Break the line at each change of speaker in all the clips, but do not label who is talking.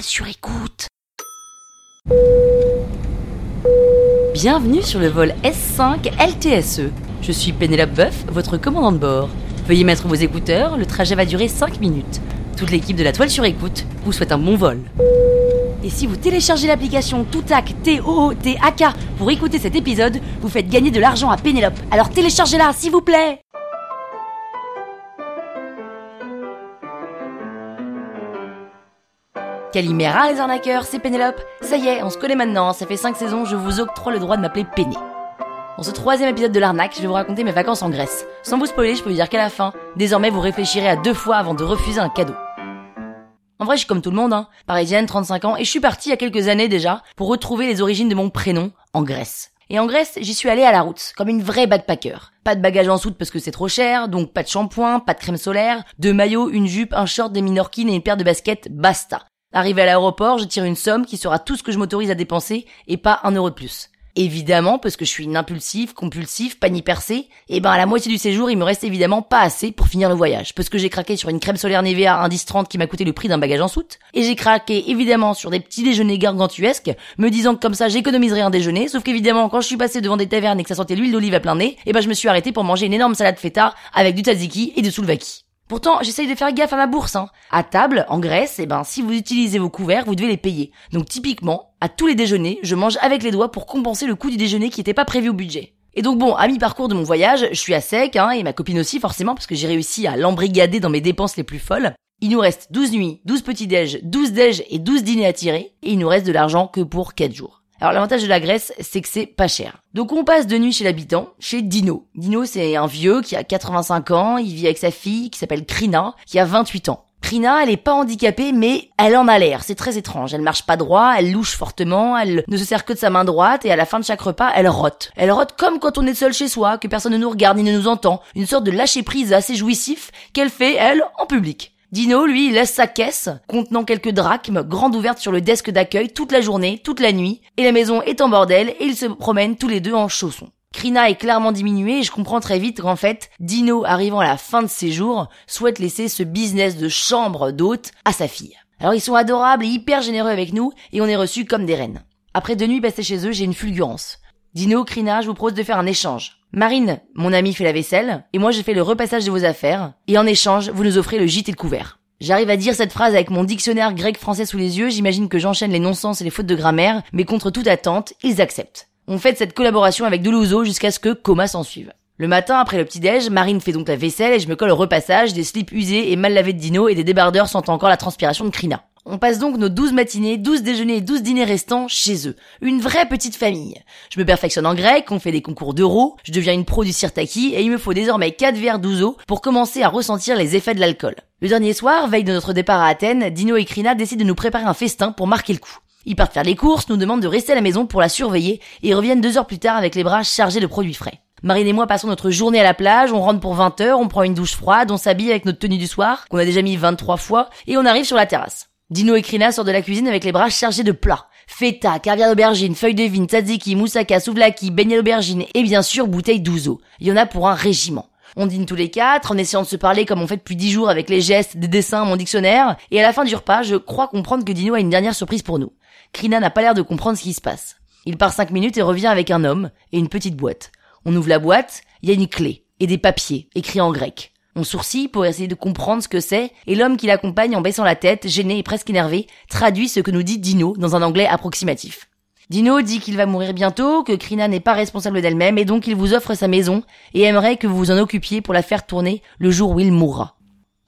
sur écoute. Bienvenue sur le vol S5 LTSE. Je suis Pénélope Boeuf, votre commandant de bord. Veuillez mettre vos écouteurs, le trajet va durer 5 minutes. Toute l'équipe de la toile sur écoute vous souhaite un bon vol. Et si vous téléchargez l'application Toutac T-O-O-T-A-K pour écouter cet épisode, vous faites gagner de l'argent à Pénélope. Alors téléchargez-la, s'il vous plaît Calimera les arnaqueurs, c'est Pénélope. Ça y est, on se connaît maintenant, ça fait 5 saisons, je vous octroie le droit de m'appeler Péné. Dans ce troisième épisode de l'arnaque, je vais vous raconter mes vacances en Grèce. Sans vous spoiler, je peux vous dire qu'à la fin, désormais vous réfléchirez à deux fois avant de refuser un cadeau. En vrai, je suis comme tout le monde, hein. Parisienne, 35 ans, et je suis partie il y a quelques années déjà pour retrouver les origines de mon prénom en Grèce. Et en Grèce, j'y suis allée à la route, comme une vraie backpacker. Pas de bagages en soute parce que c'est trop cher, donc pas de shampoing, pas de crème solaire, deux maillots, une jupe, un short, des minorquines et une paire de baskets, basta. Arrivé à l'aéroport, je tire une somme qui sera tout ce que je m'autorise à dépenser et pas un euro de plus. Évidemment, parce que je suis une impulsive, compulsive, panier percé, et ben à la moitié du séjour, il me reste évidemment pas assez pour finir le voyage, parce que j'ai craqué sur une crème solaire Nivea indice 30 qui m'a coûté le prix d'un bagage en soute, et j'ai craqué évidemment sur des petits déjeuners gargantuesques, me disant que comme ça j'économiserais un déjeuner, sauf qu'évidemment quand je suis passé devant des tavernes et que ça sentait l'huile d'olive à plein nez, et ben je me suis arrêté pour manger une énorme salade feta avec du tzatziki et du soulvaki. Pourtant, j'essaye de faire gaffe à ma bourse. Hein. À table, en Grèce, eh ben, si vous utilisez vos couverts, vous devez les payer. Donc typiquement, à tous les déjeuners, je mange avec les doigts pour compenser le coût du déjeuner qui n'était pas prévu au budget. Et donc bon, à mi-parcours de mon voyage, je suis à sec, hein, et ma copine aussi forcément, parce que j'ai réussi à l'embrigader dans mes dépenses les plus folles. Il nous reste 12 nuits, 12 petits déj, 12 déj et 12 dîners à tirer, et il nous reste de l'argent que pour 4 jours. Alors l'avantage de la Grèce, c'est que c'est pas cher. Donc on passe de nuit chez l'habitant, chez Dino. Dino, c'est un vieux qui a 85 ans, il vit avec sa fille qui s'appelle Krina, qui a 28 ans. Krina, elle est pas handicapée, mais elle en a l'air. C'est très étrange. Elle marche pas droit, elle louche fortement, elle ne se sert que de sa main droite et à la fin de chaque repas, elle rote. Elle rote comme quand on est seul chez soi, que personne ne nous regarde ni ne nous entend. Une sorte de lâcher prise assez jouissif qu'elle fait, elle, en public. Dino, lui, laisse sa caisse, contenant quelques drachmes, grande ouverte sur le desk d'accueil toute la journée, toute la nuit, et la maison est en bordel, et ils se promènent tous les deux en chaussons. Krina est clairement diminuée et je comprends très vite qu'en fait, Dino, arrivant à la fin de ses jours, souhaite laisser ce business de chambre d'hôte à sa fille. Alors ils sont adorables et hyper généreux avec nous et on est reçus comme des reines. Après deux nuits passées chez eux, j'ai une fulgurance. Dino, Krina, je vous propose de faire un échange. Marine, mon ami fait la vaisselle, et moi je fais le repassage de vos affaires, et en échange, vous nous offrez le gîte et le couvert. J'arrive à dire cette phrase avec mon dictionnaire grec-français sous les yeux, j'imagine que j'enchaîne les non-sens et les fautes de grammaire, mais contre toute attente, ils acceptent. On fait cette collaboration avec Doulouzo jusqu'à ce que coma s'en suive. Le matin, après le petit-déj, Marine fait donc la vaisselle et je me colle au repassage des slips usés et mal lavés de Dino et des débardeurs sentant encore la transpiration de Krina. On passe donc nos 12 matinées, 12 déjeuners et 12 dîners restants chez eux. Une vraie petite famille. Je me perfectionne en grec, on fait des concours d'euros, je deviens une pro du sirtaki et il me faut désormais 4 verres d'ouzo pour commencer à ressentir les effets de l'alcool. Le dernier soir, veille de notre départ à Athènes, Dino et Krina décident de nous préparer un festin pour marquer le coup. Ils partent faire les courses, nous demandent de rester à la maison pour la surveiller et reviennent deux heures plus tard avec les bras chargés de produits frais. Marine et moi passons notre journée à la plage, on rentre pour 20 heures, on prend une douche froide, on s'habille avec notre tenue du soir, qu'on a déjà mis 23 fois, et on arrive sur la terrasse. Dino et Krina sortent de la cuisine avec les bras chargés de plats. Feta, caviar d'aubergine, feuilles de vigne, tzatziki, moussaka, souvlaki, beignet d'aubergine et bien sûr bouteille d'ouzo. Il y en a pour un régiment. On dîne tous les quatre, en essayant de se parler comme on fait depuis dix jours avec les gestes, des dessins, mon dictionnaire, et à la fin du repas, je crois comprendre que Dino a une dernière surprise pour nous. Krina n'a pas l'air de comprendre ce qui se passe. Il part cinq minutes et revient avec un homme et une petite boîte. On ouvre la boîte, il y a une clé et des papiers écrits en grec. On sourcille pour essayer de comprendre ce que c'est, et l'homme qui l'accompagne en baissant la tête, gêné et presque énervé, traduit ce que nous dit Dino dans un anglais approximatif. Dino dit qu'il va mourir bientôt, que Krina n'est pas responsable d'elle-même, et donc il vous offre sa maison, et aimerait que vous vous en occupiez pour la faire tourner le jour où il mourra.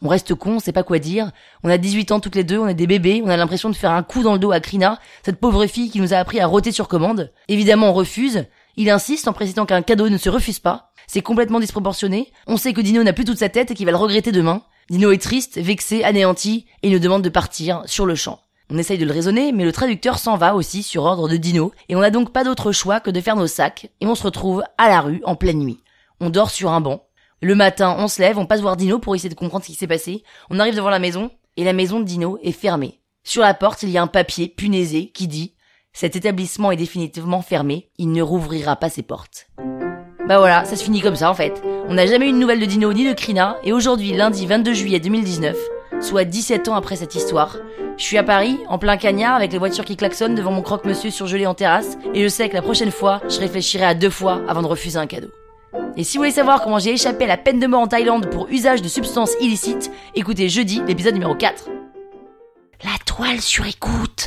On reste con, on sait pas quoi dire. On a 18 ans toutes les deux, on est des bébés, on a l'impression de faire un coup dans le dos à Krina, cette pauvre fille qui nous a appris à roter sur commande. Évidemment, on refuse. Il insiste en précisant qu'un cadeau ne se refuse pas. C'est complètement disproportionné. On sait que Dino n'a plus toute sa tête et qu'il va le regretter demain. Dino est triste, vexé, anéanti, et nous demande de partir sur le champ. On essaye de le raisonner, mais le traducteur s'en va aussi sur ordre de Dino, et on n'a donc pas d'autre choix que de faire nos sacs, et on se retrouve à la rue en pleine nuit. On dort sur un banc. Le matin, on se lève, on passe voir Dino pour essayer de comprendre ce qui s'est passé. On arrive devant la maison, et la maison de Dino est fermée. Sur la porte, il y a un papier punaisé qui dit Cet établissement est définitivement fermé, il ne rouvrira pas ses portes. Bah voilà, ça se finit comme ça en fait. On n'a jamais eu de nouvelles de Dino ni de Krina, et aujourd'hui, lundi 22 juillet 2019, soit 17 ans après cette histoire. Je suis à Paris, en plein cagnard, avec les voitures qui klaxonnent devant mon croque-monsieur surgelé en terrasse, et je sais que la prochaine fois, je réfléchirai à deux fois avant de refuser un cadeau. Et si vous voulez savoir comment j'ai échappé à la peine de mort en Thaïlande pour usage de substances illicites, écoutez jeudi l'épisode numéro 4. La toile sur écoute